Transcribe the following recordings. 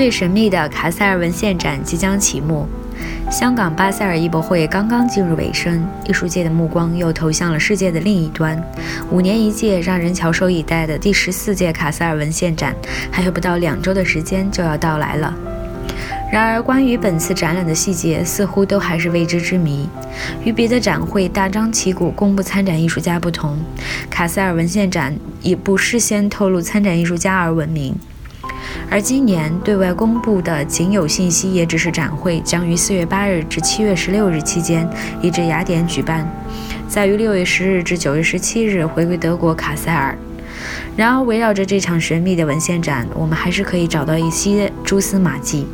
最神秘的卡塞尔文献展即将启幕，香港巴塞尔艺博会刚刚进入尾声，艺术界的目光又投向了世界的另一端。五年一届，让人翘首以待的第十四届卡塞尔文献展，还有不到两周的时间就要到来了。然而，关于本次展览的细节，似乎都还是未知之谜。与别的展会大张旗鼓公布参展艺术家不同，卡塞尔文献展以不事先透露参展艺术家而闻名。而今年对外公布的仅有信息，也只是展会将于四月八日至七月十六日期间，移至雅典举办，在于六月十日至九月十七日回归德国卡塞尔。然而，围绕着这场神秘的文献展，我们还是可以找到一些蛛丝马迹。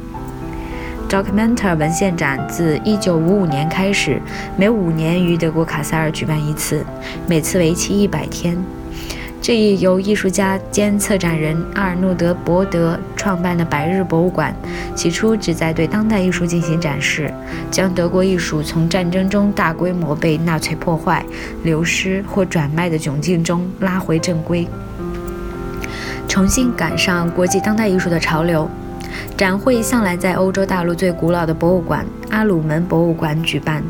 Documenta 文献展自一九五五年开始，每五年于德国卡塞尔举办一次，每次为期一百天。这一由艺术家兼策展人阿尔诺德·伯德创办的百日博物馆，起初旨在对当代艺术进行展示，将德国艺术从战争中大规模被纳粹破坏、流失或转卖的窘境中拉回正规，重新赶上国际当代艺术的潮流。展会向来在欧洲大陆最古老的博物馆——阿鲁门博物馆举办。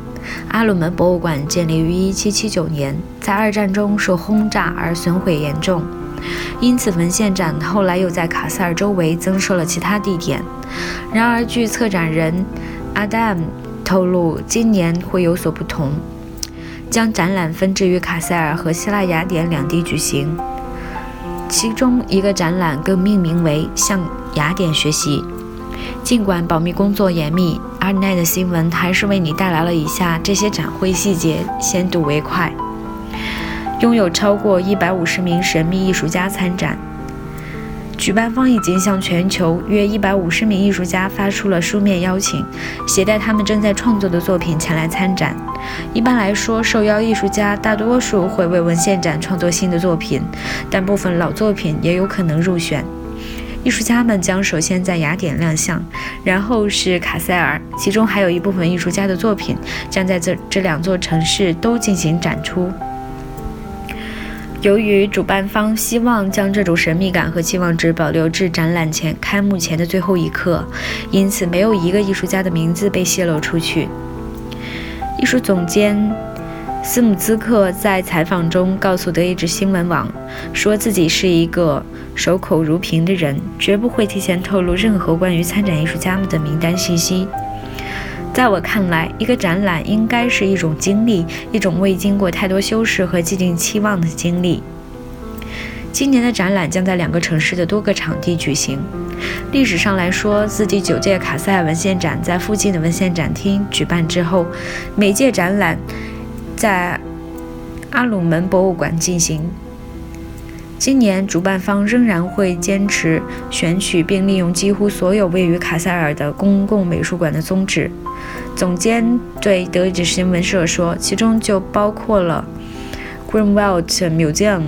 阿鲁门博物馆建立于1779年，在二战中受轰炸而损毁严重，因此文献展后来又在卡塞尔周围增设了其他地点。然而，据策展人阿达姆透露，今年会有所不同，将展览分置于卡塞尔和希腊雅典两地举行，其中一个展览更命名为“向雅典学习”。尽管保密工作严密，R Net 的新闻还是为你带来了以下这些展会细节，先睹为快。拥有超过一百五十名神秘艺术家参展，举办方已经向全球约一百五十名艺术家发出了书面邀请，携带他们正在创作的作品前来参展。一般来说，受邀艺术家大多数会为文献展创作新的作品，但部分老作品也有可能入选。艺术家们将首先在雅典亮相，然后是卡塞尔，其中还有一部分艺术家的作品将在这这两座城市都进行展出。由于主办方希望将这种神秘感和期望值保留至展览前开幕前的最后一刻，因此没有一个艺术家的名字被泄露出去。艺术总监。斯姆兹克在采访中告诉德意志新闻网，说自己是一个守口如瓶的人，绝不会提前透露任何关于参展艺术家们的名单信息。在我看来，一个展览应该是一种经历，一种未经过太多修饰和既定期望的经历。今年的展览将在两个城市的多个场地举行。历史上来说，自第九届卡塞尔文献展在附近的文献展厅举办之后，每届展览。在阿鲁门博物馆进行。今年主办方仍然会坚持选取并利用几乎所有位于卡塞尔的公共美术馆的宗旨。总监对德意志新闻社说：“其中就包括了 Greenwald Museum、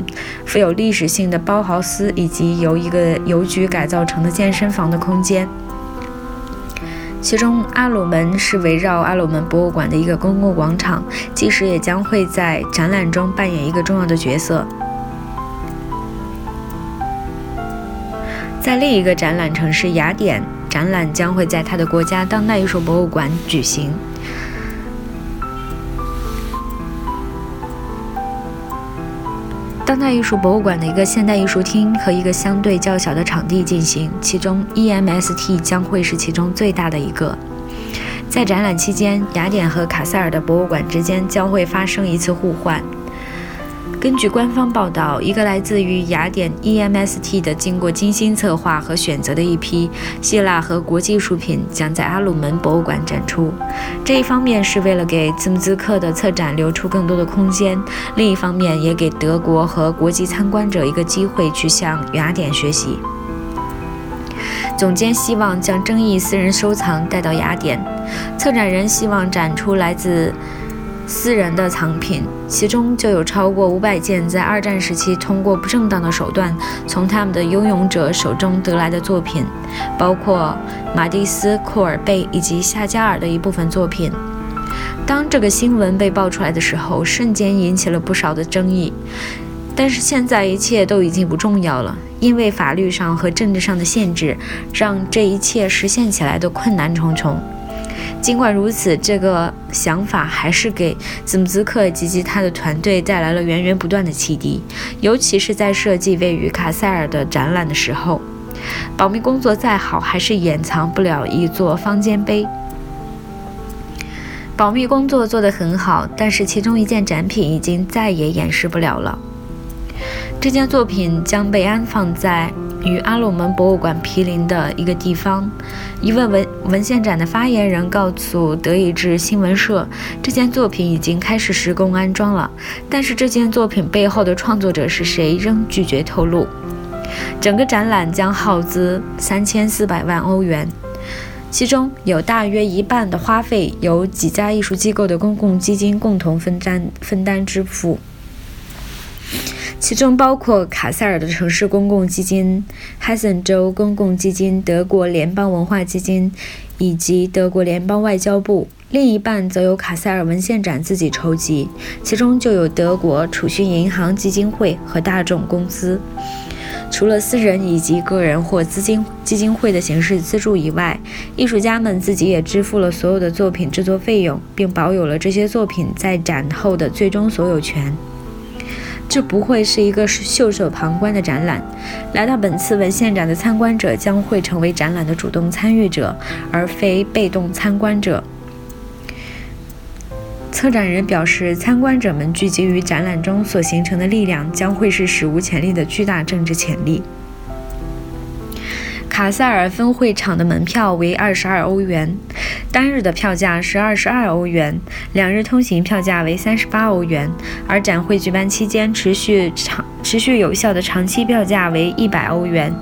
富有历史性的包豪斯以及由一个邮局改造成的健身房的空间。”其中，阿鲁门是围绕阿鲁门博物馆的一个公共广场，届时也将会在展览中扮演一个重要的角色。在另一个展览城市雅典，展览将会在他的国家当代艺术博物馆举行。当代艺术博物馆的一个现代艺术厅和一个相对较小的场地进行，其中 EMST 将会是其中最大的一个。在展览期间，雅典和卡塞尔的博物馆之间将会发生一次互换。根据官方报道，一个来自于雅典 EMST 的、经过精心策划和选择的一批希腊和国际艺术品将在阿鲁门博物馆展出。这一方面是为了给兹姆兹克的策展留出更多的空间，另一方面也给德国和国际参观者一个机会去向雅典学习。总监希望将争议私人收藏带到雅典，策展人希望展出来自。私人的藏品，其中就有超过五百件在二战时期通过不正当的手段从他们的拥有者手中得来的作品，包括马蒂斯、库尔贝以及夏加尔的一部分作品。当这个新闻被爆出来的时候，瞬间引起了不少的争议。但是现在一切都已经不重要了，因为法律上和政治上的限制，让这一切实现起来都困难重重。尽管如此，这个想法还是给兹姆兹克及其他的团队带来了源源不断的启迪，尤其是在设计位于卡塞尔的展览的时候。保密工作再好，还是掩藏不了一座方尖碑。保密工作做得很好，但是其中一件展品已经再也掩饰不了了。这件作品将被安放在。与阿鲁门博物馆毗邻的一个地方，一位文文献展的发言人告诉德意志新闻社，这件作品已经开始施工安装了，但是这件作品背后的创作者是谁仍拒绝透露。整个展览将耗资三千四百万欧元，其中有大约一半的花费由几家艺术机构的公共基金共同分担分担支付。其中包括卡塞尔的城市公共基金、哈森州公共基金、德国联邦文化基金以及德国联邦外交部。另一半则由卡塞尔文献展自己筹集，其中就有德国储蓄银行基金会和大众公司。除了私人以及个人或资金基金会的形式资助以外，艺术家们自己也支付了所有的作品制作费用，并保有了这些作品在展后的最终所有权。这不会是一个袖手旁观的展览。来到本次文献展的参观者将会成为展览的主动参与者，而非被动参观者。策展人表示，参观者们聚集于展览中所形成的力量将会是史无前例的巨大政治潜力。卡塞尔分会场的门票为二十二欧元，单日的票价是二十二欧元，两日通行票价为三十八欧元，而展会举办期间持续长、持续有效的长期票价为一百欧元。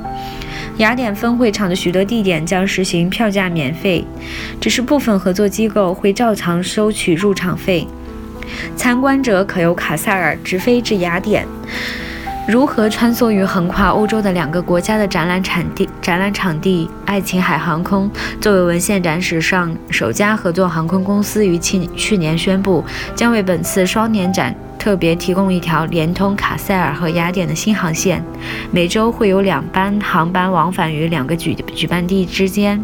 雅典分会场的许多地点将实行票价免费，只是部分合作机构会照常收取入场费。参观者可由卡塞尔直飞至雅典。如何穿梭于横跨欧洲的两个国家的展览场地？展览场地爱琴海航空作为文献展史上首家合作航空公司，于去去年宣布，将为本次双年展特别提供一条连通卡塞尔和雅典的新航线，每周会有两班航班往返于两个举举办地之间，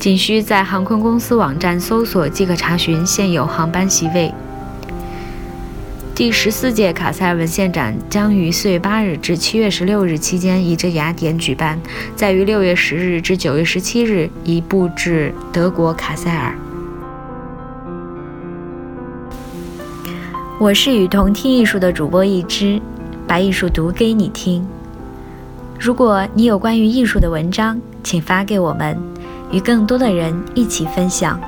仅需在航空公司网站搜索即可查询现有航班席位。第十四届卡塞尔文献展将于四月八日至七月十六日期间移至雅典举办，在于六月十日至九月十七日移步至德国卡塞尔。我是与同听艺术的主播一之，把艺术读给你听。如果你有关于艺术的文章，请发给我们，与更多的人一起分享。